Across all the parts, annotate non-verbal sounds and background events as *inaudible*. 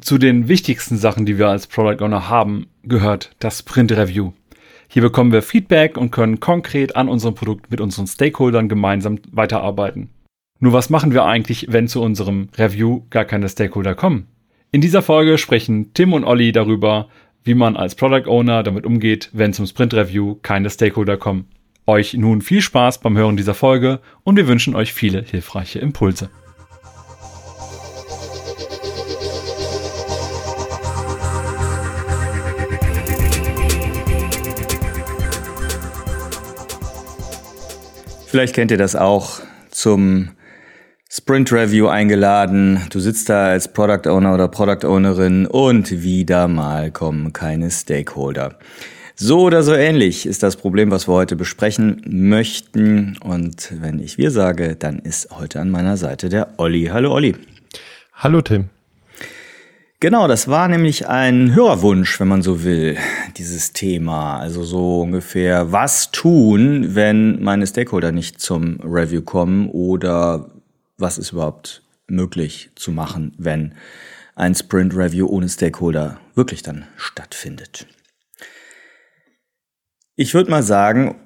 Zu den wichtigsten Sachen, die wir als Product Owner haben, gehört das Sprint Review. Hier bekommen wir Feedback und können konkret an unserem Produkt mit unseren Stakeholdern gemeinsam weiterarbeiten. Nur was machen wir eigentlich, wenn zu unserem Review gar keine Stakeholder kommen? In dieser Folge sprechen Tim und Olli darüber, wie man als Product Owner damit umgeht, wenn zum Sprint Review keine Stakeholder kommen. Euch nun viel Spaß beim Hören dieser Folge und wir wünschen euch viele hilfreiche Impulse. Vielleicht kennt ihr das auch zum Sprint Review eingeladen. Du sitzt da als Product Owner oder Product Ownerin und wieder mal kommen keine Stakeholder. So oder so ähnlich ist das Problem, was wir heute besprechen möchten. Und wenn ich wir sage, dann ist heute an meiner Seite der Olli. Hallo Olli. Hallo Tim. Genau, das war nämlich ein Hörerwunsch, wenn man so will, dieses Thema. Also so ungefähr, was tun, wenn meine Stakeholder nicht zum Review kommen oder was ist überhaupt möglich zu machen, wenn ein Sprint Review ohne Stakeholder wirklich dann stattfindet. Ich würde mal sagen,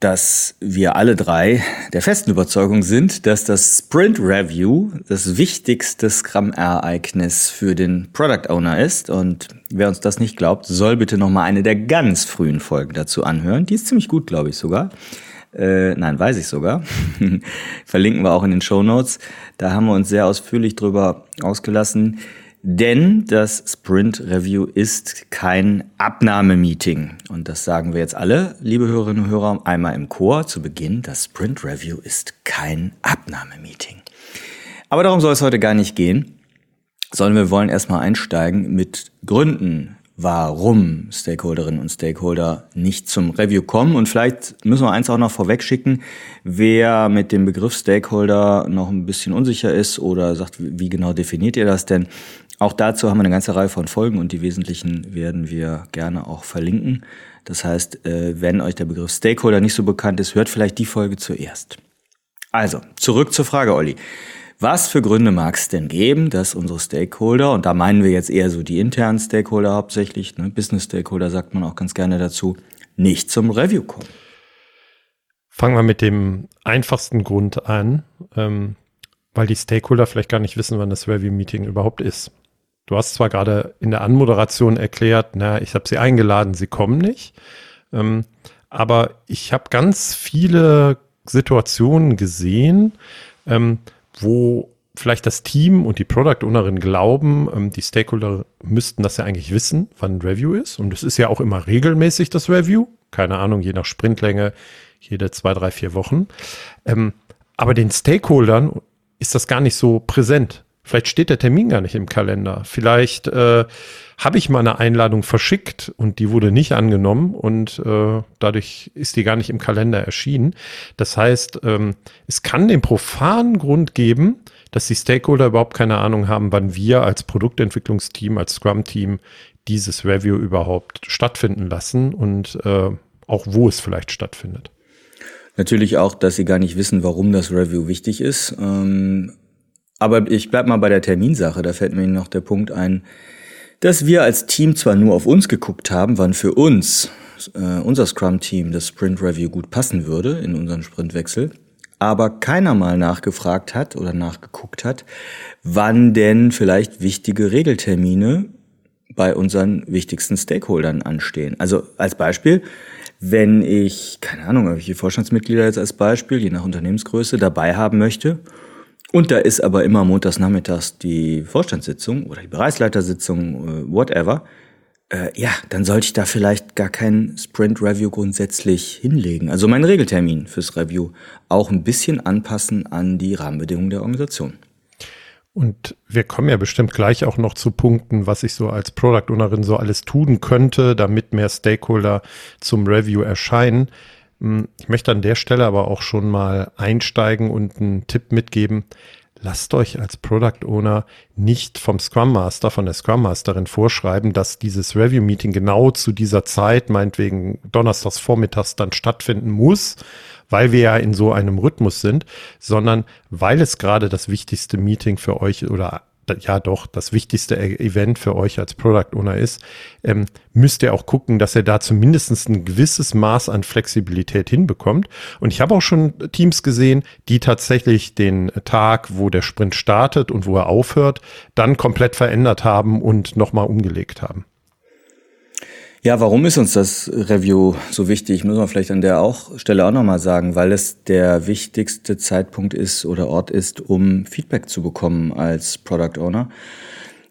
dass wir alle drei der festen Überzeugung sind, dass das Sprint Review das wichtigste Scrum-Ereignis für den Product Owner ist. Und wer uns das nicht glaubt, soll bitte noch mal eine der ganz frühen Folgen dazu anhören. Die ist ziemlich gut, glaube ich sogar. Äh, nein, weiß ich sogar. *laughs* Verlinken wir auch in den Show Notes. Da haben wir uns sehr ausführlich drüber ausgelassen. Denn das Sprint Review ist kein Abnahmemeeting. Und das sagen wir jetzt alle, liebe Hörerinnen und Hörer, einmal im Chor zu Beginn. Das Sprint Review ist kein Abnahmemeeting. Aber darum soll es heute gar nicht gehen, sondern wir wollen erstmal einsteigen mit Gründen, warum Stakeholderinnen und Stakeholder nicht zum Review kommen. Und vielleicht müssen wir eins auch noch vorweg schicken, wer mit dem Begriff Stakeholder noch ein bisschen unsicher ist oder sagt, wie genau definiert ihr das denn? Auch dazu haben wir eine ganze Reihe von Folgen und die wesentlichen werden wir gerne auch verlinken. Das heißt, äh, wenn euch der Begriff Stakeholder nicht so bekannt ist, hört vielleicht die Folge zuerst. Also, zurück zur Frage, Olli. Was für Gründe mag es denn geben, dass unsere Stakeholder, und da meinen wir jetzt eher so die internen Stakeholder hauptsächlich, ne, Business Stakeholder sagt man auch ganz gerne dazu, nicht zum Review kommen? Fangen wir mit dem einfachsten Grund an, ähm, weil die Stakeholder vielleicht gar nicht wissen, wann das Review-Meeting überhaupt ist. Du hast zwar gerade in der Anmoderation erklärt, na, ich habe sie eingeladen, sie kommen nicht. Ähm, aber ich habe ganz viele Situationen gesehen, ähm, wo vielleicht das Team und die Product Ownerin glauben, ähm, die Stakeholder müssten das ja eigentlich wissen, wann ein Review ist. Und es ist ja auch immer regelmäßig das Review. Keine Ahnung, je nach Sprintlänge, jede zwei, drei, vier Wochen. Ähm, aber den Stakeholdern ist das gar nicht so präsent. Vielleicht steht der Termin gar nicht im Kalender. Vielleicht äh, habe ich mal eine Einladung verschickt und die wurde nicht angenommen und äh, dadurch ist die gar nicht im Kalender erschienen. Das heißt, ähm, es kann den profanen Grund geben, dass die Stakeholder überhaupt keine Ahnung haben, wann wir als Produktentwicklungsteam, als Scrum-Team dieses Review überhaupt stattfinden lassen und äh, auch wo es vielleicht stattfindet. Natürlich auch, dass sie gar nicht wissen, warum das Review wichtig ist. Ähm aber ich bleib mal bei der Terminsache. Da fällt mir noch der Punkt ein, dass wir als Team zwar nur auf uns geguckt haben, wann für uns äh, unser Scrum-Team das Sprint Review gut passen würde in unseren Sprintwechsel, aber keiner mal nachgefragt hat oder nachgeguckt hat, wann denn vielleicht wichtige Regeltermine bei unseren wichtigsten Stakeholdern anstehen. Also als Beispiel, wenn ich, keine Ahnung, welche Vorstandsmitglieder jetzt als Beispiel, je nach Unternehmensgröße, dabei haben möchte und da ist aber immer montags nachmittags die Vorstandssitzung oder die Bereichsleitersitzung, äh, whatever. Äh, ja, dann sollte ich da vielleicht gar kein Sprint-Review grundsätzlich hinlegen. Also meinen Regeltermin fürs Review auch ein bisschen anpassen an die Rahmenbedingungen der Organisation. Und wir kommen ja bestimmt gleich auch noch zu Punkten, was ich so als Product Ownerin so alles tun könnte, damit mehr Stakeholder zum Review erscheinen. Hm, ich möchte an der Stelle aber auch schon mal einsteigen und einen Tipp mitgeben. Lasst euch als Product Owner nicht vom Scrum Master, von der Scrum Masterin vorschreiben, dass dieses Review Meeting genau zu dieser Zeit, meinetwegen donnerstags vormittags dann stattfinden muss, weil wir ja in so einem Rhythmus sind, sondern weil es gerade das wichtigste Meeting für euch oder ja doch das wichtigste e-, Event für euch als Product Owner ist, ähm, müsst ihr auch gucken, dass ihr da zumindest ein gewisses Maß an Flexibilität hinbekommt. Und ich habe auch schon Teams gesehen, die tatsächlich den Tag, wo der Sprint startet und wo er aufhört, dann komplett verändert haben und nochmal umgelegt haben. Ja, warum ist uns das Review so wichtig? Muss man vielleicht an der auch Stelle auch nochmal sagen, weil es der wichtigste Zeitpunkt ist oder Ort ist, um Feedback zu bekommen als Product Owner.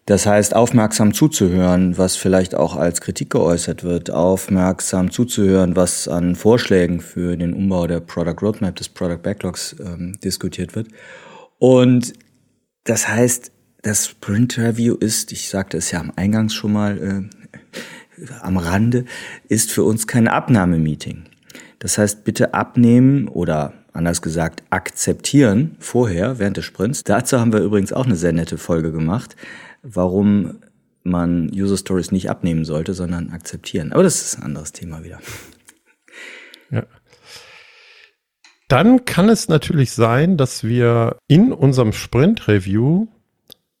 Das heißt, aufmerksam zuzuhören, was vielleicht auch als Kritik geäußert wird, aufmerksam zuzuhören, was an Vorschlägen für den Umbau der Product Roadmap, des Product Backlogs ähm, diskutiert wird. Und das heißt, das Sprint Review ist, ich sagte es ja am Eingangs schon mal, äh, am Rande, ist für uns kein Abnahmemeeting. Das heißt, bitte abnehmen oder anders gesagt akzeptieren vorher während des Sprints. Dazu haben wir übrigens auch eine sehr nette Folge gemacht, warum man User Stories nicht abnehmen sollte, sondern akzeptieren. Aber das ist ein anderes Thema wieder. Ja. Dann kann es natürlich sein, dass wir in unserem Sprint-Review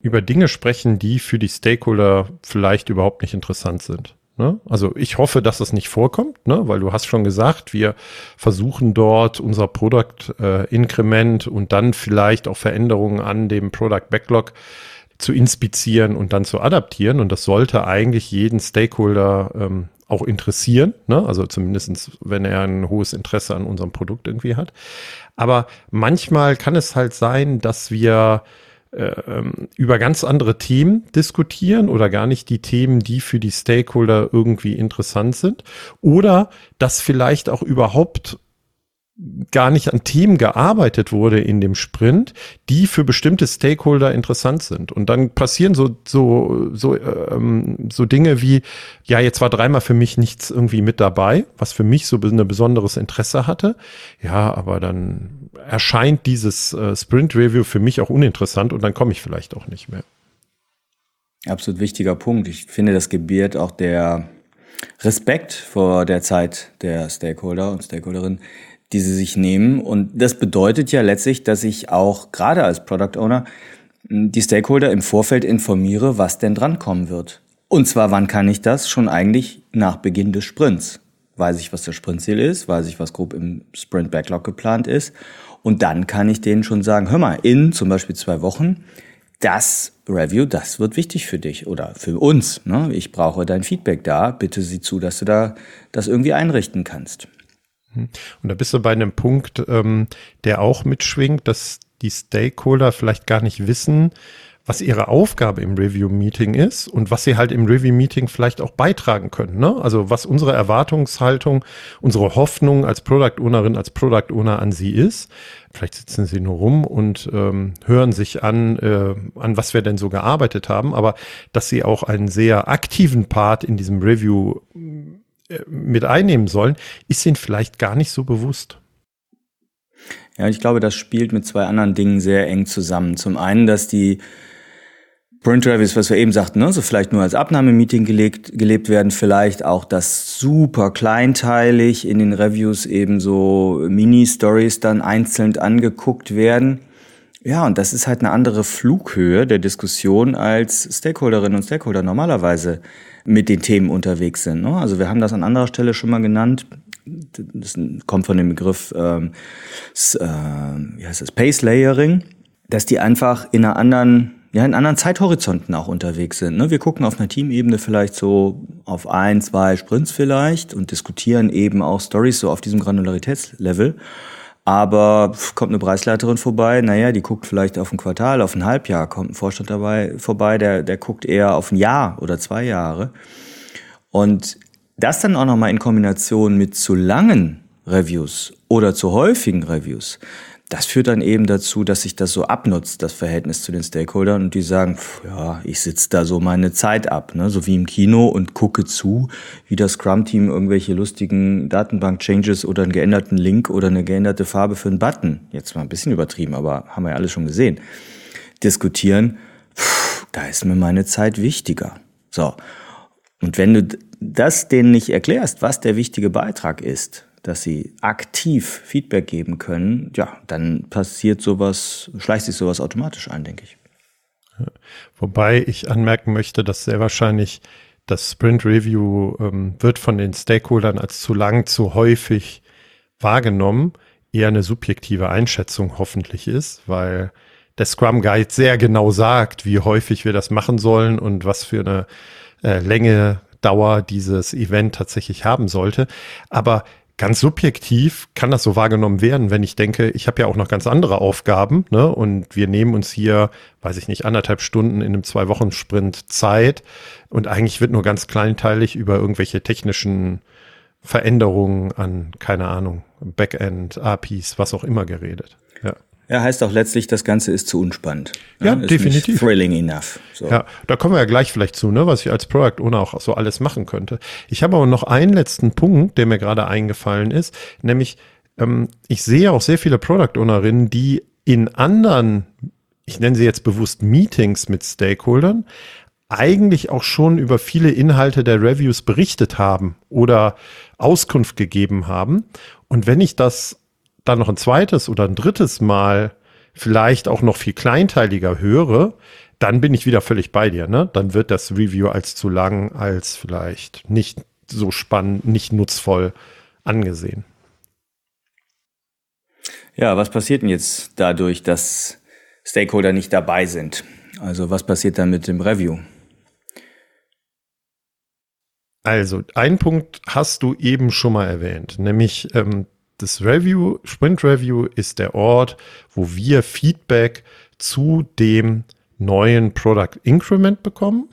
über Dinge sprechen, die für die Stakeholder vielleicht überhaupt nicht interessant sind. Ne? Also ich hoffe, dass das nicht vorkommt, ne? weil du hast schon gesagt, wir versuchen dort unser Product äh, und dann vielleicht auch Veränderungen an dem Product Backlog zu inspizieren und dann zu adaptieren. Und das sollte eigentlich jeden Stakeholder ähm, auch interessieren, ne? also zumindestens, wenn er ein hohes Interesse an unserem Produkt irgendwie hat. Aber manchmal kann es halt sein, dass wir über ganz andere Themen diskutieren oder gar nicht die Themen, die für die Stakeholder irgendwie interessant sind. Oder dass vielleicht auch überhaupt gar nicht an Themen gearbeitet wurde in dem Sprint, die für bestimmte Stakeholder interessant sind. Und dann passieren so so so ähm, so Dinge wie ja jetzt war dreimal für mich nichts irgendwie mit dabei, was für mich so ein besonderes Interesse hatte. Ja, aber dann erscheint dieses äh, Sprint Review für mich auch uninteressant und dann komme ich vielleicht auch nicht mehr. Absolut wichtiger Punkt. Ich finde, das gebiert auch der Respekt vor der Zeit der Stakeholder und Stakeholderinnen, die sie sich nehmen. Und das bedeutet ja letztlich, dass ich auch gerade als Product Owner hm, die Stakeholder im Vorfeld informiere, was denn drankommen wird. Und zwar, wann kann ich das? Schon eigentlich nach Beginn des Sprints. Weiß ich, was das Sprintziel ist, weiß ich, was grob im Sprint Backlog geplant ist. Und dann kann ich denen schon sagen, hör mal, in zum Beispiel zwei Wochen, das Review, das wird wichtig für dich oder für uns. Ne? Ich brauche dein Feedback da. Bitte sieh zu, dass du da das irgendwie einrichten kannst. Mhm. Und da bist du bei einem Punkt, ähm, der auch mitschwingt, dass die Stakeholder vielleicht gar nicht wissen, was ihre Aufgabe im Review-Meeting ist und was sie halt im Review-Meeting vielleicht auch beitragen können. Ne? Also was unsere Erwartungshaltung, unsere Hoffnung als Product Ownerin, als Product Owner an sie ist. Vielleicht sitzen sie nur rum und ähm, hören sich an, äh, an was wir denn so gearbeitet haben, aber dass sie auch einen sehr aktiven Part in diesem Review mit einnehmen sollen, ist ihnen vielleicht gar nicht so bewusst. Ja, ich glaube, das spielt mit zwei anderen Dingen sehr eng zusammen. Zum einen, dass die Print Reviews, was wir eben sagten, ne, so vielleicht nur als Abnahmemeeting gelegt, gelebt werden, vielleicht auch das super kleinteilig in den Reviews eben so Mini-Stories dann einzeln angeguckt werden. Ja, und das ist halt eine andere Flughöhe der Diskussion, als Stakeholderinnen und Stakeholder normalerweise mit den Themen unterwegs sind. Ne? Also wir haben das an anderer Stelle schon mal genannt. Das kommt von dem Begriff ähm, äh, wie heißt das, Pace Layering, dass die einfach in einer anderen ja, in anderen Zeithorizonten auch unterwegs sind. Ne? Wir gucken auf einer Teamebene vielleicht so auf ein, zwei Sprints vielleicht und diskutieren eben auch Stories so auf diesem Granularitätslevel. Aber kommt eine Preisleiterin vorbei, naja, die guckt vielleicht auf ein Quartal, auf ein Halbjahr, kommt ein Vorstand dabei vorbei, der, der guckt eher auf ein Jahr oder zwei Jahre. Und das dann auch nochmal in Kombination mit zu langen Reviews oder zu häufigen Reviews, das führt dann eben dazu, dass sich das so abnutzt, das Verhältnis zu den Stakeholdern und die sagen, pff, ja, ich sitze da so meine Zeit ab, ne? so wie im Kino und gucke zu, wie das Scrum-Team irgendwelche lustigen Datenbank-Changes oder einen geänderten Link oder eine geänderte Farbe für einen Button, jetzt mal ein bisschen übertrieben, aber haben wir ja alles schon gesehen, diskutieren, pff, da ist mir meine Zeit wichtiger. So. Und wenn du das denen nicht erklärst, was der wichtige Beitrag ist, dass sie aktiv Feedback geben können, ja, dann passiert sowas, schleicht sich sowas automatisch ein, denke ich. Wobei ich anmerken möchte, dass sehr wahrscheinlich das Sprint Review ähm, wird von den Stakeholdern als zu lang, zu häufig wahrgenommen, eher eine subjektive Einschätzung hoffentlich ist, weil der Scrum Guide sehr genau sagt, wie häufig wir das machen sollen und was für eine äh, Länge, Dauer dieses Event tatsächlich haben sollte. Aber ganz subjektiv kann das so wahrgenommen werden, wenn ich denke, ich habe ja auch noch ganz andere Aufgaben, ne? Und wir nehmen uns hier, weiß ich nicht, anderthalb Stunden in einem Zwei-Wochen-Sprint Zeit und eigentlich wird nur ganz kleinteilig über irgendwelche technischen Veränderungen an, keine Ahnung, Backend, APIs, was auch immer geredet. Ja. Ja, heißt auch letztlich, das Ganze ist zu unspannend. Ja, ja definitiv. thrilling enough. So. Ja, da kommen wir ja gleich vielleicht zu, ne, was ich als Product Owner auch so alles machen könnte. Ich habe aber noch einen letzten Punkt, der mir gerade eingefallen ist, nämlich ähm, ich sehe auch sehr viele Product Ownerinnen, die in anderen, ich nenne sie jetzt bewusst Meetings mit Stakeholdern, eigentlich auch schon über viele Inhalte der Reviews berichtet haben oder Auskunft gegeben haben. Und wenn ich das dann noch ein zweites oder ein drittes Mal vielleicht auch noch viel kleinteiliger höre, dann bin ich wieder völlig bei dir. Ne? Dann wird das Review als zu lang, als vielleicht nicht so spannend, nicht nutzvoll angesehen. Ja, was passiert denn jetzt dadurch, dass Stakeholder nicht dabei sind? Also was passiert dann mit dem Review? Also, ein Punkt hast du eben schon mal erwähnt, nämlich ähm, das Review, Sprint Review ist der Ort, wo wir Feedback zu dem neuen Product Increment bekommen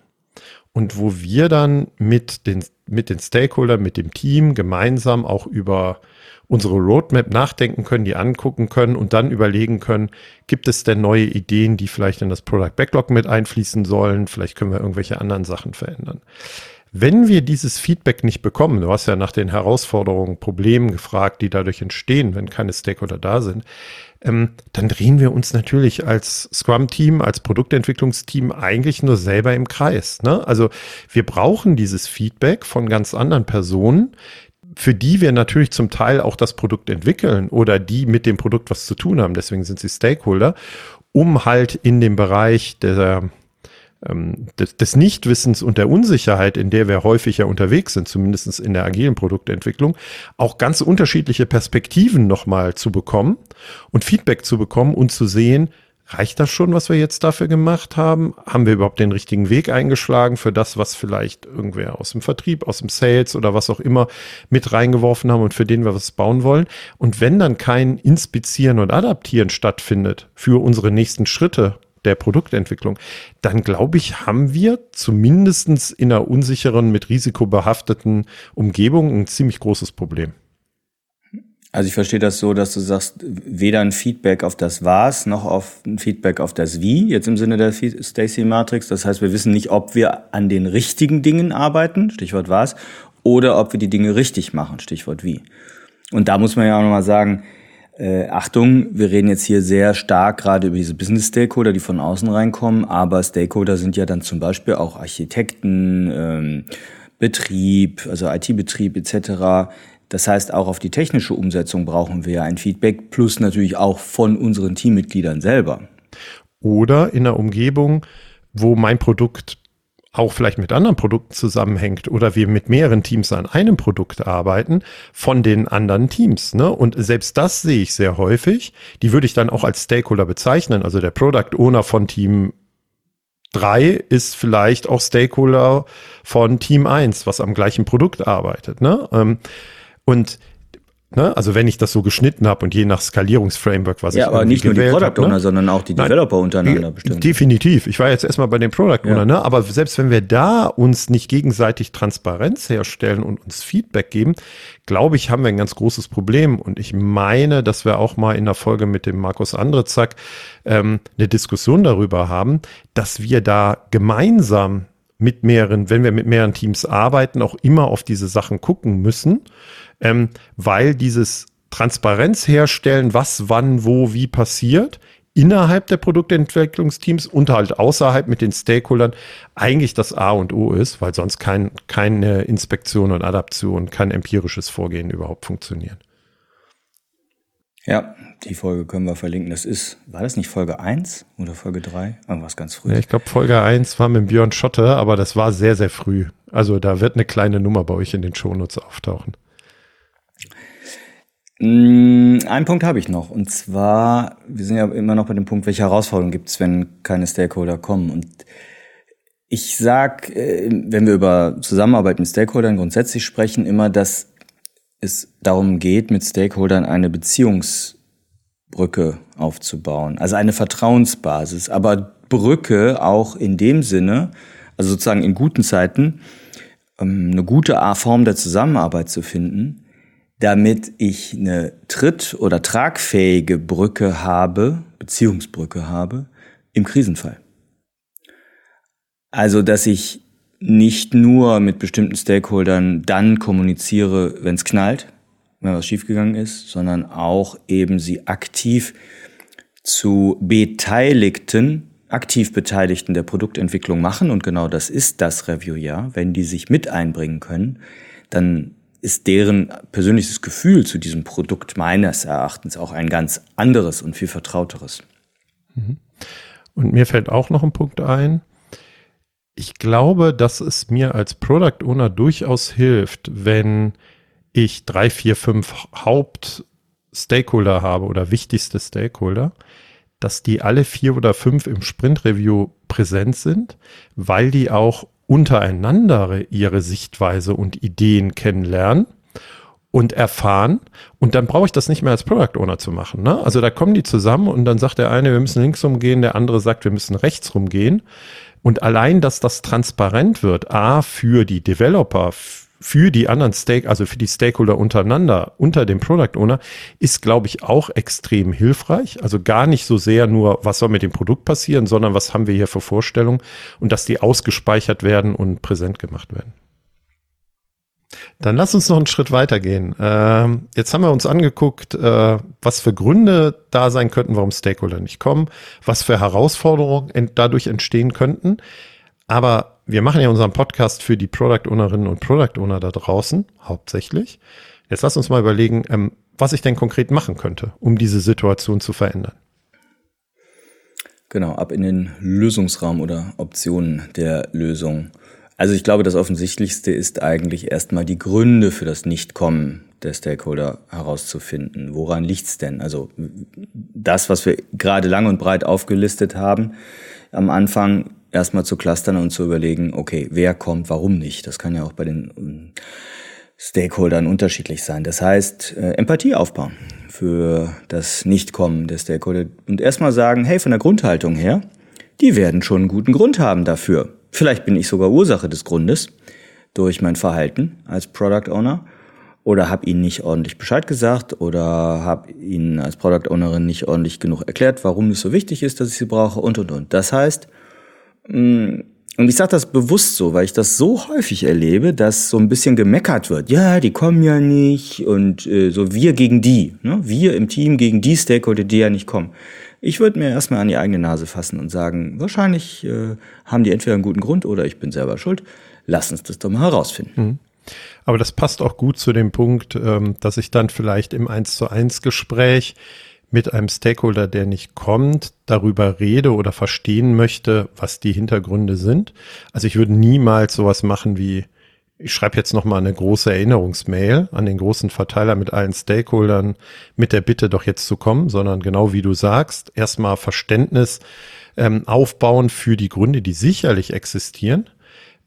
und wo wir dann mit den, mit den Stakeholdern, mit dem Team gemeinsam auch über unsere Roadmap nachdenken können, die angucken können und dann überlegen können, gibt es denn neue Ideen, die vielleicht in das Product Backlog mit einfließen sollen? Vielleicht können wir irgendwelche anderen Sachen verändern. Wenn wir dieses Feedback nicht bekommen, du hast ja nach den Herausforderungen, Problemen gefragt, die dadurch entstehen, wenn keine Stakeholder da sind, ähm, dann drehen wir uns natürlich als Scrum-Team, als Produktentwicklungsteam eigentlich nur selber im Kreis. Ne? Also wir brauchen dieses Feedback von ganz anderen Personen, für die wir natürlich zum Teil auch das Produkt entwickeln oder die mit dem Produkt was zu tun haben. Deswegen sind sie Stakeholder, um halt in dem Bereich der ähm, des, des Nichtwissens und der Unsicherheit, in der wir häufig ja unterwegs sind, zumindest in der agilen Produktentwicklung, auch ganz unterschiedliche Perspektiven nochmal zu bekommen und Feedback zu bekommen und zu sehen, reicht das schon, was wir jetzt dafür gemacht haben? Haben wir überhaupt den richtigen Weg eingeschlagen für das, was vielleicht irgendwer aus dem Vertrieb, aus dem Sales oder was auch immer mit reingeworfen haben und für den wir was bauen wollen? Und wenn dann kein Inspizieren und Adaptieren stattfindet für unsere nächsten Schritte der Produktentwicklung, dann glaube ich, haben wir zumindestens in einer unsicheren, mit Risiko behafteten Umgebung ein ziemlich großes Problem. Also ich verstehe das so, dass du sagst, weder ein Feedback auf das Was noch auf ein Feedback auf das Wie, jetzt im Sinne der Stacy Matrix. Das heißt, wir wissen nicht, ob wir an den richtigen Dingen arbeiten, Stichwort Was, oder ob wir die Dinge richtig machen, Stichwort Wie. Und da muss man ja auch nochmal sagen, äh, Achtung, wir reden jetzt hier sehr stark gerade über diese Business Stakeholder, die von außen reinkommen, aber Stakeholder sind ja dann zum Beispiel auch Architekten, ähm, Betrieb, also IT-Betrieb etc. Das heißt, auch auf die technische Umsetzung brauchen wir ein Feedback, plus natürlich auch von unseren Teammitgliedern selber. Oder in einer Umgebung, wo mein Produkt auch vielleicht mit anderen Produkten zusammenhängt oder wir mit mehreren Teams an einem Produkt arbeiten von den anderen Teams. Ne? Und selbst das sehe ich sehr häufig. Die würde ich dann auch als Stakeholder bezeichnen. Also der Product Owner von Team 3 ist vielleicht auch Stakeholder von Team 1, was am gleichen Produkt arbeitet. Ne? Ähm, und Ne? Also wenn ich das so geschnitten habe und je nach Skalierungsframework, was ja, ich Ja, aber nicht nur die Product hab, Owner, ne? sondern auch die Developer Nein, untereinander bestimmt. Definitiv. Ich war jetzt erstmal bei den Product Owner, ja. ne? aber selbst wenn wir da uns nicht gegenseitig Transparenz herstellen und uns Feedback geben, glaube ich, haben wir ein ganz großes Problem. Und ich meine, dass wir auch mal in der Folge mit dem Markus Andrezack ähm, eine Diskussion darüber haben, dass wir da gemeinsam mit mehreren, wenn wir mit mehreren Teams arbeiten, auch immer auf diese Sachen gucken müssen ähm, weil dieses Transparenz herstellen, was, wann, wo, wie passiert, innerhalb der Produktentwicklungsteams und halt außerhalb mit den Stakeholdern eigentlich das A und O ist, weil sonst kein, keine Inspektion und Adaption, kein empirisches Vorgehen überhaupt funktionieren. Ja, die Folge können wir verlinken. Das ist, war das nicht Folge 1 oder Folge 3? Irgendwas ganz früh. Ja, ich glaube, Folge 1 war mit Björn Schotte, aber das war sehr, sehr früh. Also da wird eine kleine Nummer bei euch in den Shownotes auftauchen. Mm, einen Punkt habe ich noch. Und zwar, wir sind ja immer noch bei dem Punkt, welche Herausforderungen gibt es, wenn keine Stakeholder kommen. Und ich sag, äh, wenn wir über Zusammenarbeit mit Stakeholdern grundsätzlich sprechen, immer, dass es darum geht, mit Stakeholdern eine Beziehungsbrücke aufzubauen. Also eine Vertrauensbasis. Aber Brücke auch in dem Sinne, also sozusagen in guten Zeiten, ähm, eine gute Form der Zusammenarbeit zu finden, damit ich eine tritt- oder tragfähige Brücke habe, Beziehungsbrücke habe, im Krisenfall. Also, dass ich nicht nur mit bestimmten Stakeholdern dann kommuniziere, wenn es knallt, wenn was schiefgegangen ist, sondern auch eben sie aktiv zu Beteiligten, aktiv Beteiligten der Produktentwicklung machen. Und genau das ist das Review ja. Wenn die sich mit einbringen können, dann ist deren persönliches Gefühl zu diesem Produkt meines Erachtens auch ein ganz anderes und viel vertrauteres. Mhm. Und mir fällt auch noch ein Punkt ein. Ich glaube, dass es mir als Product Owner durchaus hilft, wenn ich drei, vier, fünf Haupt-Stakeholder habe oder wichtigste Stakeholder, dass die alle vier oder fünf im Sprint-Review präsent sind, weil die auch untereinander ihre Sichtweise und Ideen kennenlernen und erfahren. Und dann brauche ich das nicht mehr als Product Owner zu machen. Ne? Also da kommen die zusammen und dann sagt der eine, wir müssen links rumgehen, der andere sagt, wir müssen rechts rumgehen. Und allein, dass das transparent wird, A, für die Developer, für die anderen Stake, also für die Stakeholder untereinander, unter dem Product Owner, ist, glaube ich, auch extrem hilfreich. Also gar nicht so sehr nur, was soll mit dem Produkt passieren, sondern was haben wir hier für Vorstellungen und dass die ausgespeichert werden und präsent gemacht werden. Dann lass uns noch einen Schritt weitergehen. Ähm, jetzt haben wir uns angeguckt, äh, was für Gründe da sein könnten, warum Stakeholder nicht kommen, was für Herausforderungen ent dadurch entstehen könnten. Aber wir machen ja unseren Podcast für die Product Ownerinnen und Product Owner da draußen, hauptsächlich. Jetzt lass uns mal überlegen, ähm, was ich denn konkret machen könnte, um diese Situation zu verändern. Genau, ab in den Lösungsraum oder Optionen der Lösung. Also ich glaube, das Offensichtlichste ist eigentlich erstmal die Gründe für das Nichtkommen der Stakeholder herauszufinden. Woran liegt's denn? Also das, was wir gerade lang und breit aufgelistet haben, am Anfang erstmal zu clustern und zu überlegen, okay, wer kommt, warum nicht? Das kann ja auch bei den ähm, Stakeholdern unterschiedlich sein. Das heißt, äh, Empathie aufbauen für das Nichtkommen der Stakeholder und erstmal sagen, hey, von der Grundhaltung her, die werden schon einen guten Grund haben dafür. Vielleicht bin ich sogar Ursache des Grundes durch mein Verhalten als Product Owner oder habe ihnen nicht ordentlich Bescheid gesagt oder habe ihnen als Product Ownerin nicht ordentlich genug erklärt, warum es so wichtig ist, dass ich sie brauche und und und. Das heißt, und ich sage das bewusst so, weil ich das so häufig erlebe, dass so ein bisschen gemeckert wird. Ja, die kommen ja nicht und äh, so wir gegen die. Ne? Wir im Team gegen die Stakeholder, die ja nicht kommen. Ich würde mir erstmal an die eigene Nase fassen und sagen, wahrscheinlich äh, haben die entweder einen guten Grund oder ich bin selber schuld. Lass uns das doch mal herausfinden. Mhm. Aber das passt auch gut zu dem Punkt, ähm, dass ich dann vielleicht im 1 zu 1 Gespräch mit einem Stakeholder, der nicht kommt, darüber rede oder verstehen möchte, was die Hintergründe sind. Also ich würde niemals sowas machen wie, ich schreibe jetzt nochmal eine große Erinnerungsmail an den großen Verteiler mit allen Stakeholdern mit der Bitte doch jetzt zu kommen, sondern genau wie du sagst, erstmal Verständnis ähm, aufbauen für die Gründe, die sicherlich existieren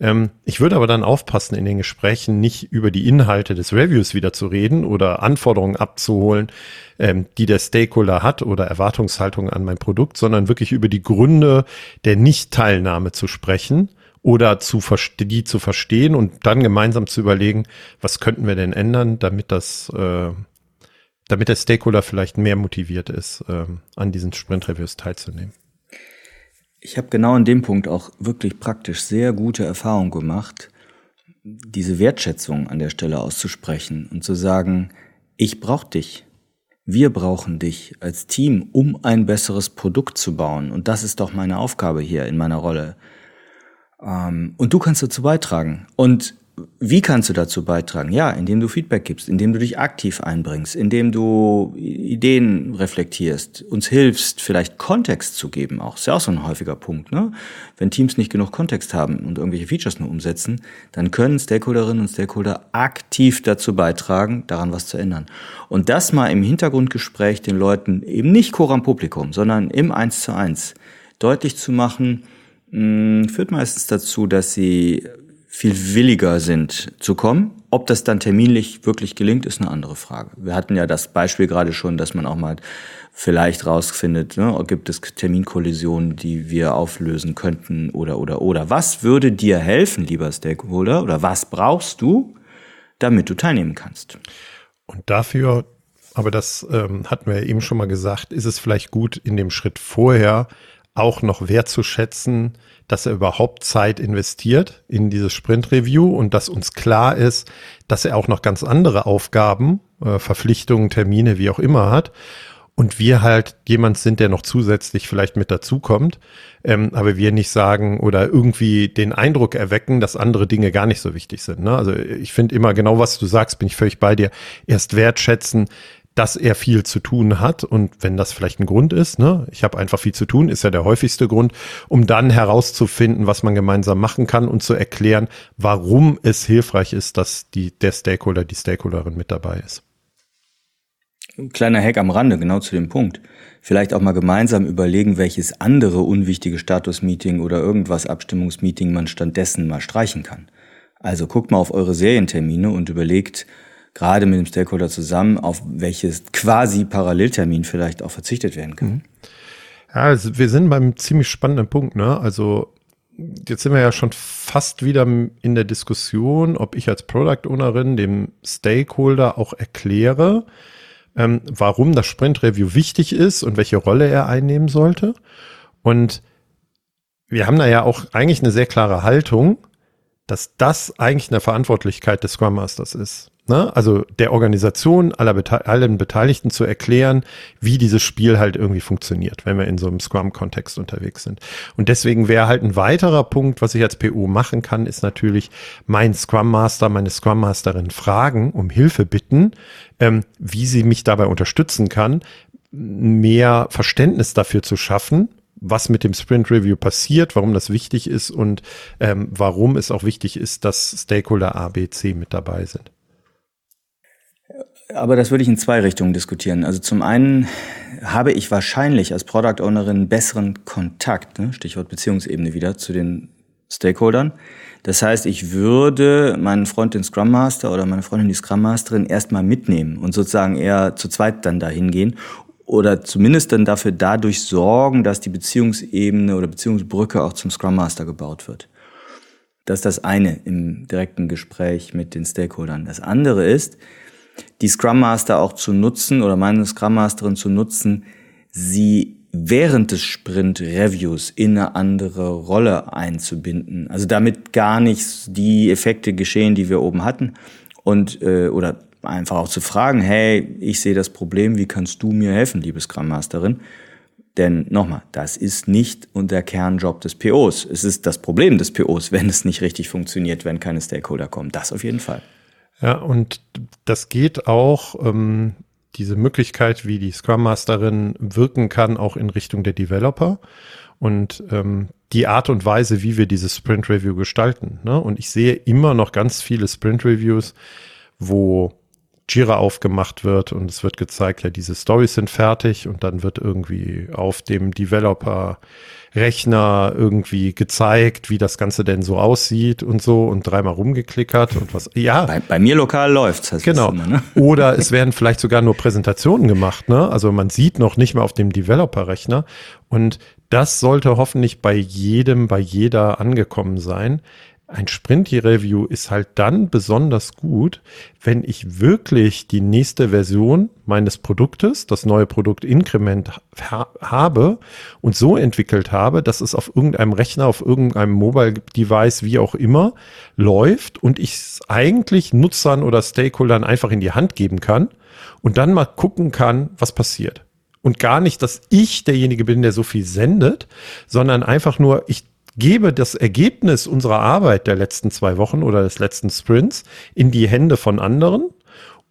ähm, ich würde aber dann aufpassen, in den Gesprächen nicht über die Inhalte des Reviews wieder zu reden oder Anforderungen abzuholen, ähm, die der Stakeholder hat oder Erwartungshaltungen an mein Produkt, sondern wirklich über die Gründe der Nichtteilnahme zu sprechen oder zu die zu verstehen und dann gemeinsam zu überlegen, was könnten wir denn ändern, damit das, äh, damit der Stakeholder vielleicht mehr motiviert ist, äh, an diesen Sprint-Reviews teilzunehmen. Ich habe genau an dem Punkt auch wirklich praktisch sehr gute Erfahrungen gemacht, diese Wertschätzung an der Stelle auszusprechen und zu sagen, ich brauche dich. Wir brauchen dich als Team, um ein besseres Produkt zu bauen. Und das ist doch meine Aufgabe hier in meiner Rolle. Ähm, und du kannst dazu beitragen. Und wie kannst du dazu beitragen? Ja, indem du Feedback gibst, indem du dich aktiv einbringst, indem du Ideen reflektierst, uns hilfst, vielleicht Kontext zu geben auch. Ist ja auch so ein häufiger Punkt, ne? Wenn Teams nicht genug Kontext haben und irgendwelche Features nur umsetzen, dann können Stakeholderinnen und Stakeholder aktiv dazu beitragen, daran was zu ändern. Und das mal im Hintergrundgespräch den Leuten eben nicht Coram Publikum, sondern im Eins zu eins deutlich zu machen, mh, hm, führt meistens dazu, dass sie viel williger sind zu kommen. Ob das dann terminlich wirklich gelingt, ist eine andere Frage. Wir hatten ja das Beispiel gerade schon, dass man auch mal vielleicht rausfindet, ne, gibt es Terminkollisionen, die wir auflösen könnten oder oder oder. Was würde dir helfen, lieber Stakeholder, oder was brauchst du, damit du teilnehmen kannst? Und dafür, aber das ähm, hatten wir eben schon mal gesagt, ist es vielleicht gut, in dem Schritt vorher auch noch wertzuschätzen, dass er überhaupt Zeit investiert in dieses Sprint-Review und dass uns klar ist, dass er auch noch ganz andere Aufgaben, äh, Verpflichtungen, Termine, wie auch immer hat. Und wir halt jemand sind, der noch zusätzlich vielleicht mit dazukommt, ähm, aber wir nicht sagen oder irgendwie den Eindruck erwecken, dass andere Dinge gar nicht so wichtig sind. Ne? Also ich finde immer genau, was du sagst, bin ich völlig bei dir. Erst wertschätzen, dass er viel zu tun hat und wenn das vielleicht ein Grund ist, ne, ich habe einfach viel zu tun, ist ja der häufigste Grund, um dann herauszufinden, was man gemeinsam machen kann und zu erklären, warum es hilfreich ist, dass die, der Stakeholder, die Stakeholderin mit dabei ist. kleiner Hack am Rande, genau zu dem Punkt. Vielleicht auch mal gemeinsam überlegen, welches andere unwichtige Status-Meeting oder irgendwas Abstimmungsmeeting man stattdessen mal streichen kann. Also guckt mal auf eure Serientermine und überlegt, gerade mit dem Stakeholder zusammen, auf welches quasi Paralleltermin vielleicht auch verzichtet werden kann. Mhm. Ja, also wir sind beim ziemlich spannenden Punkt, ne? Also jetzt sind wir ja schon fast wieder in der Diskussion, ob ich als Product Ownerin dem Stakeholder auch erkläre, ähm, warum das Sprint Review wichtig ist und welche Rolle er einnehmen sollte. Und wir haben da ja auch eigentlich eine sehr klare Haltung, dass das eigentlich eine Verantwortlichkeit des Scrum Masters ist ne, also der Organisation, aller Bete allen Beteiligten zu erklären, wie dieses Spiel halt irgendwie funktioniert, wenn wir in so einem Scrum-Kontext unterwegs sind. Und deswegen wäre halt ein weiterer Punkt, was ich als PO machen kann, ist natürlich mein Scrum Master, meine Scrum Masterin fragen, um Hilfe bitten, ähm, wie sie mich dabei unterstützen kann, mehr Verständnis dafür zu schaffen, was mit dem Sprint Review passiert, warum das wichtig ist und ähm, warum es auch wichtig ist, dass Stakeholder A, B, C mit dabei sind. Aber das würde ich in zwei Richtungen diskutieren. Also zum einen habe ich wahrscheinlich als Product Ownerin besseren Kontakt, ne, Stichwort Beziehungsebene wieder, zu den Stakeholdern. Das heißt, ich würde meinen Freund, den Scrum Master oder meine Freundin, die Scrum Masterin, erstmal mitnehmen und sozusagen eher zu zweit dann dahin gehen oder zumindest dann dafür dadurch sorgen, dass die Beziehungsebene oder Beziehungsbrücke auch zum Scrum Master gebaut wird. Das ist das eine im direkten Gespräch mit den Stakeholdern. Das andere ist, die Scrum Master auch zu nutzen oder meine Scrum Masterin zu nutzen, sie während des Sprint Reviews in eine andere Rolle einzubinden. Also damit gar nicht die Effekte geschehen, die wir oben hatten und äh, oder einfach auch zu fragen, hey, ich sehe das Problem, wie kannst du mir helfen, liebe Scrum Masterin? Denn nochmal, das ist nicht der Kernjob des POs. Es ist das Problem des POs, wenn es nicht richtig funktioniert, wenn keine Stakeholder kommen. Das auf jeden Fall. Ja, und das geht auch, ähm, diese Möglichkeit, wie die Scrum Masterin wirken kann, auch in Richtung der Developer und ähm, die Art und Weise, wie wir dieses Sprint Review gestalten. Ne? Und ich sehe immer noch ganz viele Sprint Reviews, wo Jira aufgemacht wird und es wird gezeigt, ja, diese Stories sind fertig und dann wird irgendwie auf dem Developer Rechner irgendwie gezeigt, wie das Ganze denn so aussieht und so und dreimal rumgeklickert und was. Ja. Bei, bei mir lokal läuft's. Heißt genau. Immer, ne? *laughs* Oder es werden vielleicht sogar nur Präsentationen gemacht, ne? Also man sieht noch nicht mal auf dem Developer-Rechner und das sollte hoffentlich bei jedem, bei jeder angekommen sein ein Sprint-Review ist halt dann besonders gut, wenn ich wirklich die nächste Version meines Produktes, das neue Produkt Increment ha habe und so entwickelt habe, dass es auf irgendeinem Rechner, auf irgendeinem Mobile-Device, wie auch immer, läuft und ich es eigentlich Nutzern oder Stakeholdern einfach in die Hand geben kann und dann mal gucken kann, was passiert. Und gar nicht, dass ich derjenige bin, der so viel sendet, sondern einfach nur, ich gebe das Ergebnis unserer Arbeit der letzten zwei Wochen oder des letzten Sprints in die Hände von anderen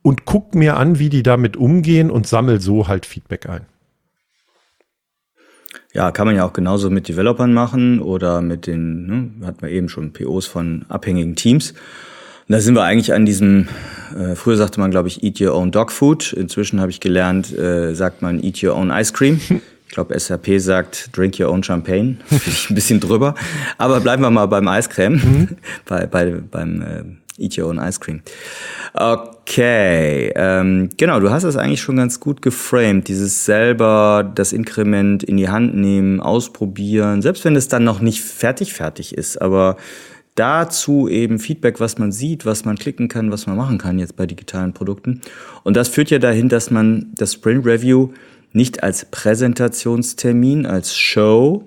und guck mir an, wie die damit umgehen und sammel so halt Feedback ein. Ja, kann man ja auch genauso mit Developern machen oder mit den, ne, hat man eben schon POs von abhängigen Teams. Und da sind wir eigentlich an diesem, äh, früher sagte man, glaube ich, eat your own dog food. Inzwischen habe ich gelernt, äh, sagt man eat your own ice cream. *laughs* Ich glaube, SAP sagt drink your own champagne. *laughs* Finde ich ein bisschen drüber. Aber bleiben wir mal beim Eiscreme, mhm. *laughs* bei, bei, beim äh, Eat Your Own Ice Cream. Okay, ähm, genau, du hast das eigentlich schon ganz gut geframed. Dieses selber das Inkrement in die Hand nehmen, ausprobieren, selbst wenn es dann noch nicht fertig fertig ist, aber dazu eben Feedback, was man sieht, was man klicken kann, was man machen kann jetzt bei digitalen Produkten. Und das führt ja dahin, dass man das Sprint Review nicht als Präsentationstermin, als Show,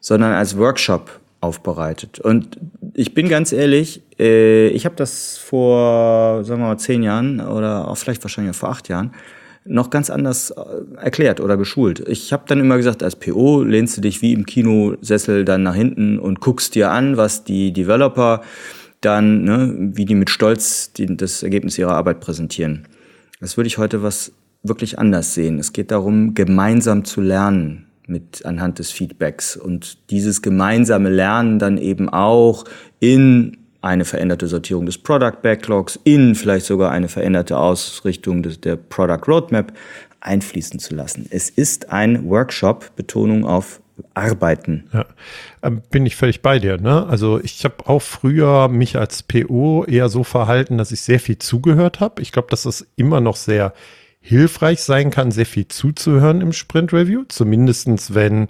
sondern als Workshop aufbereitet. Und ich bin ganz ehrlich, äh, ich habe das vor, sagen wir mal, zehn Jahren oder auch vielleicht wahrscheinlich vor acht Jahren noch ganz anders äh, erklärt oder geschult. Ich habe dann immer gesagt, als PO lehnst du dich wie im Kinosessel dann nach hinten und guckst dir an, was die Developer dann, ne, wie die mit Stolz die, das Ergebnis ihrer Arbeit präsentieren. Das würde ich heute was wirklich anders sehen. Es geht darum, gemeinsam zu lernen mit anhand des Feedbacks und dieses gemeinsame Lernen dann eben auch in eine veränderte Sortierung des Product Backlogs, in vielleicht sogar eine veränderte Ausrichtung des, der Product Roadmap einfließen zu lassen. Es ist ein Workshop, Betonung auf Arbeiten. Ja, ähm, bin ich völlig bei dir. Ne? Also ich habe auch früher mich als PO eher so verhalten, dass ich sehr viel zugehört habe. Ich glaube, das immer noch sehr hilfreich sein kann, sehr viel zuzuhören im Sprint Review, zumindestens wenn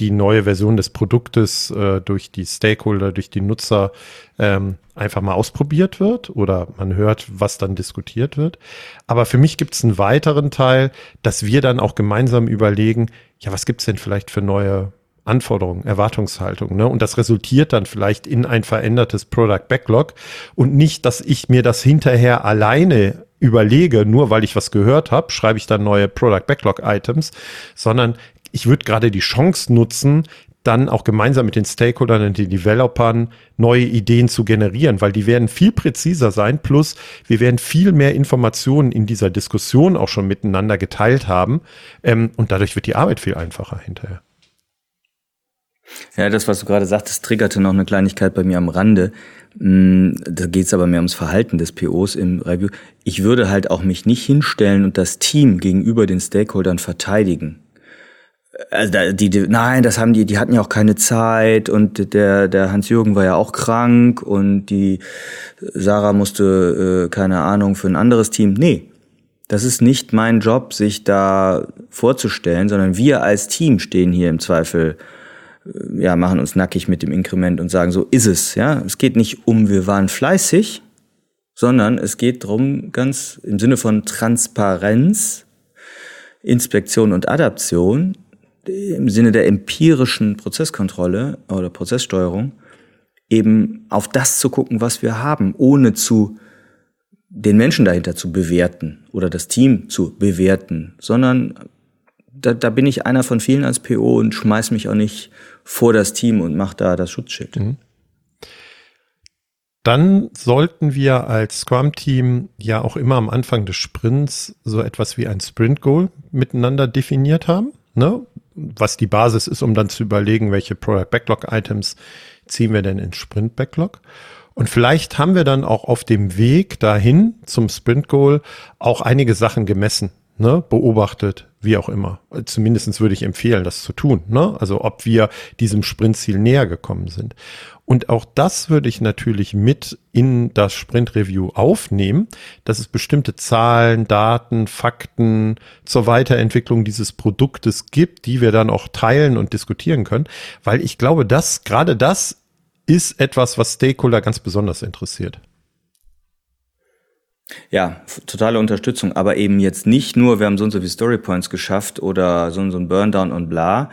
die neue Version des Produktes äh, durch die Stakeholder, durch die Nutzer ähm, einfach mal ausprobiert wird oder man hört, was dann diskutiert wird. Aber für mich gibt es einen weiteren Teil, dass wir dann auch gemeinsam überlegen, ja, was gibt's denn vielleicht für neue Anforderungen, Erwartungshaltung. Ne? Und das resultiert dann vielleicht in ein verändertes Product Backlog und nicht, dass ich mir das hinterher alleine überlege, nur weil ich was gehört habe, schreibe ich dann neue Product Backlog Items, sondern ich würde gerade die Chance nutzen, dann auch gemeinsam mit den Stakeholdern und den Developern neue Ideen zu generieren, weil die werden viel präziser sein. Plus, wir werden viel mehr Informationen in dieser Diskussion auch schon miteinander geteilt haben. Ähm, und dadurch wird die Arbeit viel einfacher hinterher. Ja, das, was du gerade sagtest, triggerte noch eine Kleinigkeit bei mir am Rande. Mm, da geht es aber mehr ums Verhalten des POs im Review. Ich würde halt auch mich nicht hinstellen und das Team gegenüber den Stakeholdern verteidigen. Also die, die, nein, das haben die, die hatten ja auch keine Zeit und der, der Hans-Jürgen war ja auch krank und die Sarah musste, äh, keine Ahnung, für ein anderes Team. Nee, das ist nicht mein Job, sich da vorzustellen, sondern wir als Team stehen hier im Zweifel ja, machen uns nackig mit dem Inkrement und sagen, so ist es, ja. Es geht nicht um, wir waren fleißig, sondern es geht darum, ganz im Sinne von Transparenz, Inspektion und Adaption, im Sinne der empirischen Prozesskontrolle oder Prozesssteuerung, eben auf das zu gucken, was wir haben, ohne zu den Menschen dahinter zu bewerten oder das Team zu bewerten, sondern da, da bin ich einer von vielen als PO und schmeiß mich auch nicht vor das Team und mache da das Schutzschild. Mhm. Dann sollten wir als Scrum-Team ja auch immer am Anfang des Sprints so etwas wie ein Sprint-Goal miteinander definiert haben, ne? was die Basis ist, um dann zu überlegen, welche Product Backlog-Items ziehen wir denn ins Sprint-Backlog. Und vielleicht haben wir dann auch auf dem Weg dahin zum Sprint-Goal auch einige Sachen gemessen ne, beobachtet, wie auch immer. Zumindestens würde ich empfehlen, das zu tun. Ne? Also ob wir diesem Sprintziel näher gekommen sind. Und auch das würde ich natürlich mit in das Sprint-Review aufnehmen, dass es bestimmte Zahlen, Daten, Fakten zur Weiterentwicklung dieses Produktes gibt, die wir dann auch teilen und diskutieren können. Weil ich glaube, dass gerade das ist etwas, was Stakeholder ganz besonders interessiert. Ja, totale Unterstützung, aber eben jetzt nicht nur, wir haben so und so viele Storypoints geschafft oder so und so ein Burndown und bla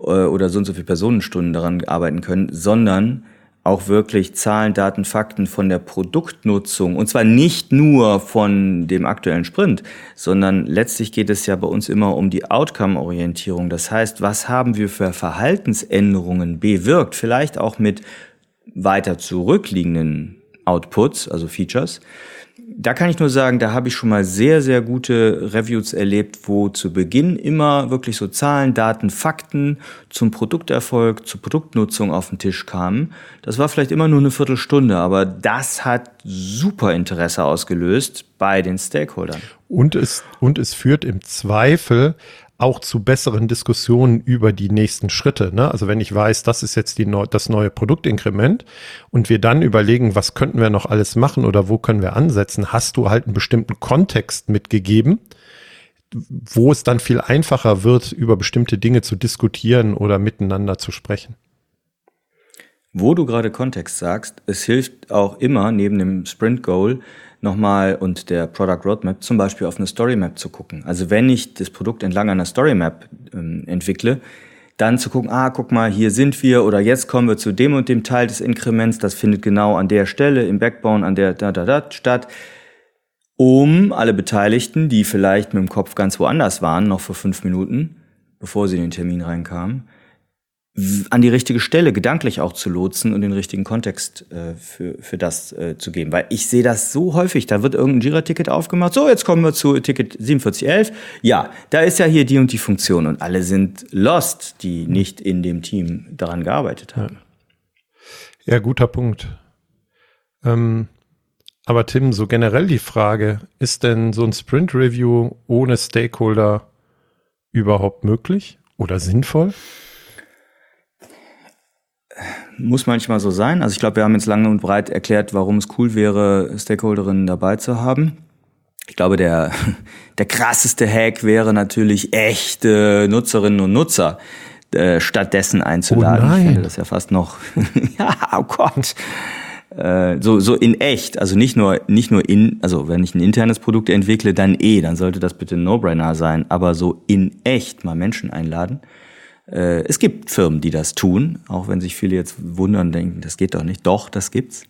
äh, oder so und so viele Personenstunden daran arbeiten können, sondern auch wirklich Zahlen, Daten, Fakten von der Produktnutzung. Und zwar nicht nur von dem aktuellen Sprint, sondern letztlich geht es ja bei uns immer um die Outcome-Orientierung. Das heißt, was haben wir für Verhaltensänderungen bewirkt, vielleicht auch mit weiter zurückliegenden Outputs, also Features, da kann ich nur sagen, da habe ich schon mal sehr, sehr gute Reviews erlebt, wo zu Beginn immer wirklich so Zahlen, Daten, Fakten zum Produkterfolg, zur Produktnutzung auf den Tisch kamen. Das war vielleicht immer nur eine Viertelstunde, aber das hat super Interesse ausgelöst bei den Stakeholdern. Und es, und es führt im Zweifel auch zu besseren Diskussionen über die nächsten Schritte. Ne? Also wenn ich weiß, das ist jetzt die neu, das neue Produktinkrement und wir dann überlegen, was könnten wir noch alles machen oder wo können wir ansetzen, hast du halt einen bestimmten Kontext mitgegeben, wo es dann viel einfacher wird, über bestimmte Dinge zu diskutieren oder miteinander zu sprechen. Wo du gerade Kontext sagst, es hilft auch immer neben dem Sprint Goal, nochmal und der Product Roadmap zum Beispiel auf eine Story Map zu gucken. Also wenn ich das Produkt entlang einer Story Map ähm, entwickle, dann zu gucken, ah, guck mal, hier sind wir oder jetzt kommen wir zu dem und dem Teil des Inkrements, das findet genau an der Stelle im Backbone, an der da, da, da statt, um alle Beteiligten, die vielleicht mit dem Kopf ganz woanders waren, noch vor fünf Minuten, bevor sie in den Termin reinkamen, an die richtige Stelle gedanklich auch zu lotsen und den richtigen Kontext äh, für, für das äh, zu geben. Weil ich sehe das so häufig, da wird irgendein Jira-Ticket aufgemacht, so jetzt kommen wir zu Ticket 4711. Ja, da ist ja hier die und die Funktion und alle sind lost, die nicht in dem Team daran gearbeitet haben. Ja, ja guter Punkt. Ähm, aber Tim, so generell die Frage, ist denn so ein Sprint-Review ohne Stakeholder überhaupt möglich oder sinnvoll? Muss manchmal so sein. Also ich glaube, wir haben jetzt lange und breit erklärt, warum es cool wäre, Stakeholderinnen dabei zu haben. Ich glaube, der, *laughs* der krasseste Hack wäre natürlich echte Nutzerinnen und Nutzer äh, stattdessen einzuladen. Oh nein. Ich finde das ja fast noch, *laughs* ja, oh Gott. Äh, so, so in echt, also nicht nur, nicht nur in, also wenn ich ein internes Produkt entwickle, dann eh, dann sollte das bitte ein No-Brainer sein, aber so in echt mal Menschen einladen. Äh, es gibt Firmen, die das tun, auch wenn sich viele jetzt wundern, denken, das geht doch nicht. Doch, das gibt's.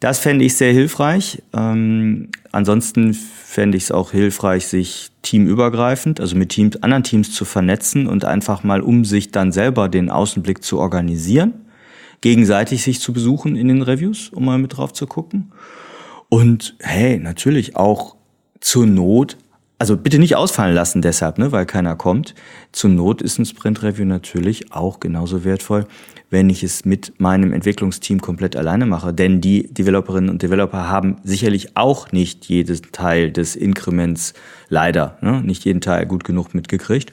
Das fände ich sehr hilfreich. Ähm, ansonsten fände ich es auch hilfreich, sich teamübergreifend, also mit Teams, anderen Teams zu vernetzen und einfach mal um sich dann selber den Außenblick zu organisieren, gegenseitig sich zu besuchen in den Reviews, um mal mit drauf zu gucken. Und hey, natürlich auch zur Not also bitte nicht ausfallen lassen deshalb, ne, weil keiner kommt. Zur Not ist ein Sprint-Review natürlich auch genauso wertvoll, wenn ich es mit meinem Entwicklungsteam komplett alleine mache. Denn die Developerinnen und Developer haben sicherlich auch nicht jedes Teil des Inkrements leider, ne, nicht jeden Teil gut genug mitgekriegt.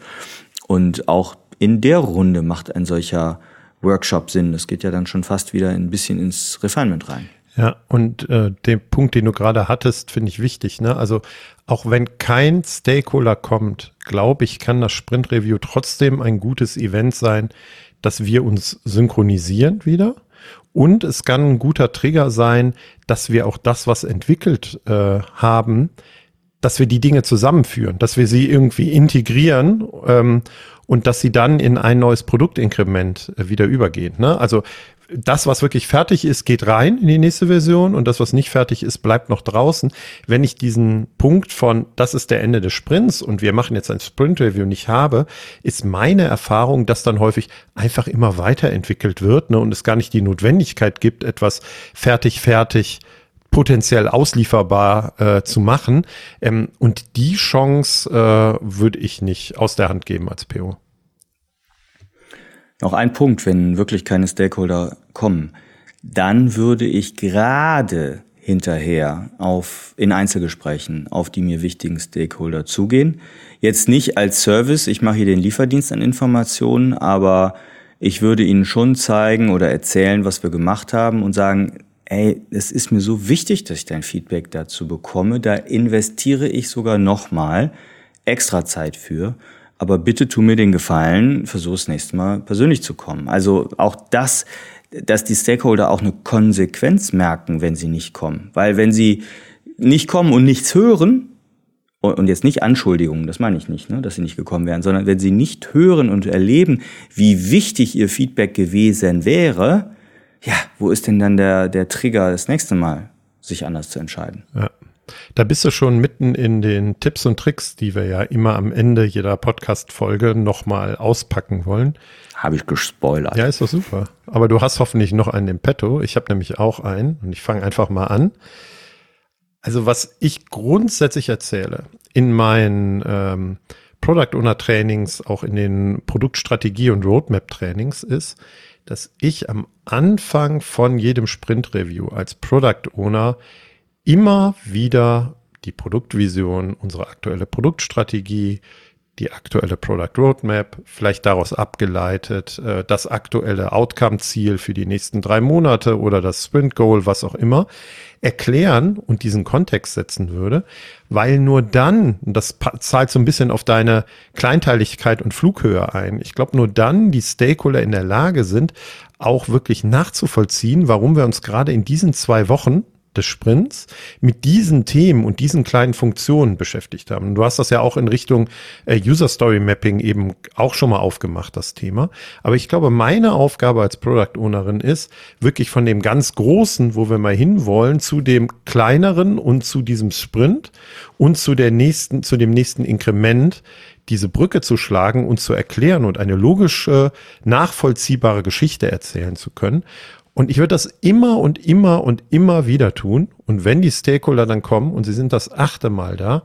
Und auch in der Runde macht ein solcher Workshop Sinn. Das geht ja dann schon fast wieder ein bisschen ins Refinement rein. Ja, und äh, den Punkt, den du gerade hattest, finde ich wichtig. Ne? Also auch wenn kein Stakeholder kommt, glaube ich, kann das Sprint Review trotzdem ein gutes Event sein, dass wir uns synchronisieren wieder. Und es kann ein guter Trigger sein, dass wir auch das, was entwickelt äh, haben, dass wir die Dinge zusammenführen, dass wir sie irgendwie integrieren ähm, und dass sie dann in ein neues Produktinkrement äh, wieder übergehen. Ne? Also das, was wirklich fertig ist, geht rein in die nächste Version und das, was nicht fertig ist, bleibt noch draußen. Wenn ich diesen Punkt von, das ist der Ende des Sprints und wir machen jetzt ein Sprint-Review nicht habe, ist meine Erfahrung, dass dann häufig einfach immer weiterentwickelt wird ne, und es gar nicht die Notwendigkeit gibt, etwas fertig, fertig potenziell auslieferbar äh, zu machen. Ähm, und die Chance äh, würde ich nicht aus der Hand geben als PO. Noch ein Punkt, wenn wirklich keine Stakeholder kommen, dann würde ich gerade hinterher auf, in Einzelgesprächen auf die mir wichtigen Stakeholder zugehen. Jetzt nicht als Service, ich mache hier den Lieferdienst an Informationen, aber ich würde ihnen schon zeigen oder erzählen, was wir gemacht haben und sagen, ey, es ist mir so wichtig, dass ich dein Feedback dazu bekomme, da investiere ich sogar nochmal extra Zeit für aber bitte tu mir den Gefallen, versuch das nächste Mal persönlich zu kommen. Also auch das, dass die Stakeholder auch eine Konsequenz merken, wenn sie nicht kommen. Weil wenn sie nicht kommen und nichts hören, und jetzt nicht Anschuldigungen, das meine ich nicht, ne, dass sie nicht gekommen wären, sondern wenn sie nicht hören und erleben, wie wichtig ihr Feedback gewesen wäre, ja, wo ist denn dann der, der Trigger das nächste Mal, sich anders zu entscheiden? Ja. Da bist du schon mitten in den Tipps und Tricks, die wir ja immer am Ende jeder Podcast-Folge nochmal auspacken wollen. Habe ich gespoilert. Ja, ist doch super. Aber du hast hoffentlich noch einen im Petto. Ich habe nämlich auch einen und ich fange einfach mal an. Also was ich grundsätzlich erzähle in meinen ähm, Product Owner Trainings, auch in den Produktstrategie und Roadmap Trainings ist, dass ich am Anfang von jedem Sprint Review als Product Owner immer wieder die Produktvision, unsere aktuelle Produktstrategie, die aktuelle Product Roadmap, vielleicht daraus abgeleitet äh, das aktuelle Outcome-Ziel für die nächsten drei Monate oder das Sprint-Goal, was auch immer, erklären und diesen Kontext setzen würde, weil nur dann, das zahlt so ein bisschen auf deine Kleinteiligkeit und Flughöhe ein, ich glaube, nur dann die Stakeholder in der Lage sind, auch wirklich nachzuvollziehen, warum wir uns gerade in diesen zwei Wochen des Sprints mit diesen Themen und diesen kleinen Funktionen beschäftigt haben. Du hast das ja auch in Richtung äh, User Story Mapping eben auch schon mal aufgemacht, das Thema. Aber ich glaube, meine Aufgabe als Product Ownerin ist, wirklich von dem ganz Großen, wo wir mal hinwollen, zu dem kleineren und zu diesem Sprint und zu der nächsten, zu dem nächsten Inkrement diese Brücke zu schlagen und zu erklären und eine logische, nachvollziehbare Geschichte erzählen zu können. Und ich würde das immer und immer und immer wieder tun. Und wenn die Stakeholder dann kommen und sie sind das achte Mal da,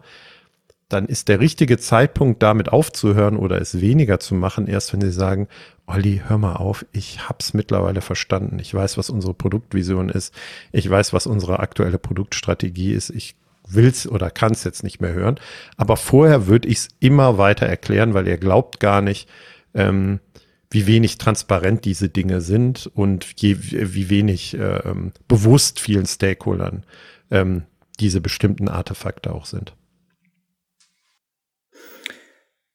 dann ist der richtige Zeitpunkt, damit aufzuhören oder es weniger zu machen, erst wenn sie sagen, Olli, hör mal auf, ich hab's mittlerweile verstanden. Ich weiß, was unsere Produktvision ist. Ich weiß, was unsere aktuelle Produktstrategie ist. Ich will's oder kann's jetzt nicht mehr hören. Aber vorher würde ich es immer weiter erklären, weil ihr glaubt gar nicht, ähm, wie wenig transparent diese Dinge sind und je, wie wenig äh, bewusst vielen Stakeholdern ähm, diese bestimmten Artefakte auch sind.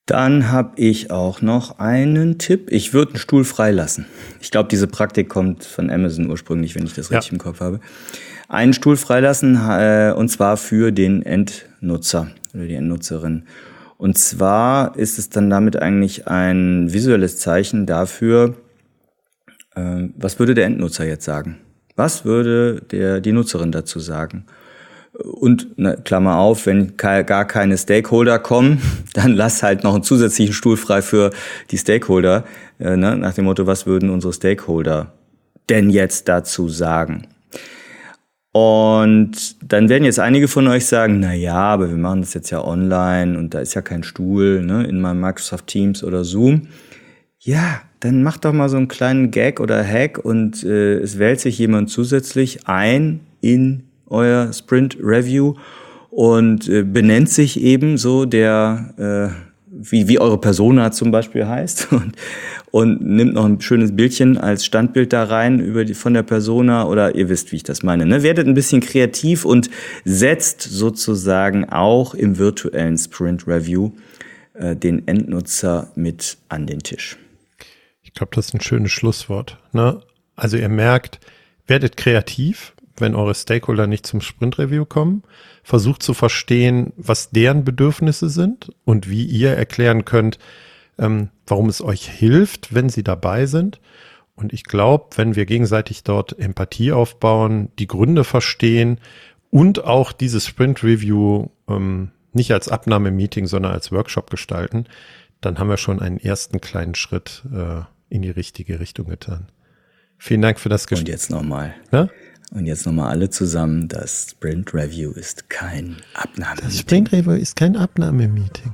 Dann habe ich auch noch einen Tipp. Ich würde einen Stuhl freilassen. Ich glaube, diese Praktik kommt von Amazon ursprünglich, wenn ich das richtig ja. im Kopf habe. Einen Stuhl freilassen äh, und zwar für den Endnutzer oder die Endnutzerin. Und zwar ist es dann damit eigentlich ein visuelles Zeichen dafür, äh, was würde der Endnutzer jetzt sagen? Was würde der, die Nutzerin dazu sagen? Und na, Klammer auf, wenn gar keine Stakeholder kommen, *laughs* dann lass halt noch einen zusätzlichen Stuhl frei für die Stakeholder, äh, ne, nach dem Motto, was würden unsere Stakeholder denn jetzt dazu sagen? Und dann werden jetzt einige von euch sagen, na ja, aber wir machen das jetzt ja online und da ist ja kein Stuhl ne, in meinem Microsoft Teams oder Zoom. Ja, dann macht doch mal so einen kleinen Gag oder Hack und äh, es wählt sich jemand zusätzlich ein in euer Sprint Review und äh, benennt sich eben so der äh, wie, wie eure Persona zum Beispiel heißt *laughs* und, und nimmt noch ein schönes Bildchen als Standbild da rein über die, von der Persona oder ihr wisst, wie ich das meine. Ne? Werdet ein bisschen kreativ und setzt sozusagen auch im virtuellen Sprint Review äh, den Endnutzer mit an den Tisch. Ich glaube, das ist ein schönes Schlusswort. Ne? Also ihr merkt, werdet kreativ, wenn eure Stakeholder nicht zum Sprint-Review kommen. Versucht zu verstehen, was deren Bedürfnisse sind und wie ihr erklären könnt, ähm, warum es euch hilft, wenn sie dabei sind. Und ich glaube, wenn wir gegenseitig dort Empathie aufbauen, die Gründe verstehen und auch dieses Sprint-Review ähm, nicht als Abnahmemeeting, sondern als Workshop gestalten, dann haben wir schon einen ersten kleinen Schritt äh, in die richtige Richtung getan. Vielen Dank für das Gespräch. Und jetzt nochmal. Und jetzt nochmal alle zusammen, das Sprint Review ist kein Abnahmemeeting. Das Sprint Review ist kein Abnahmemeeting.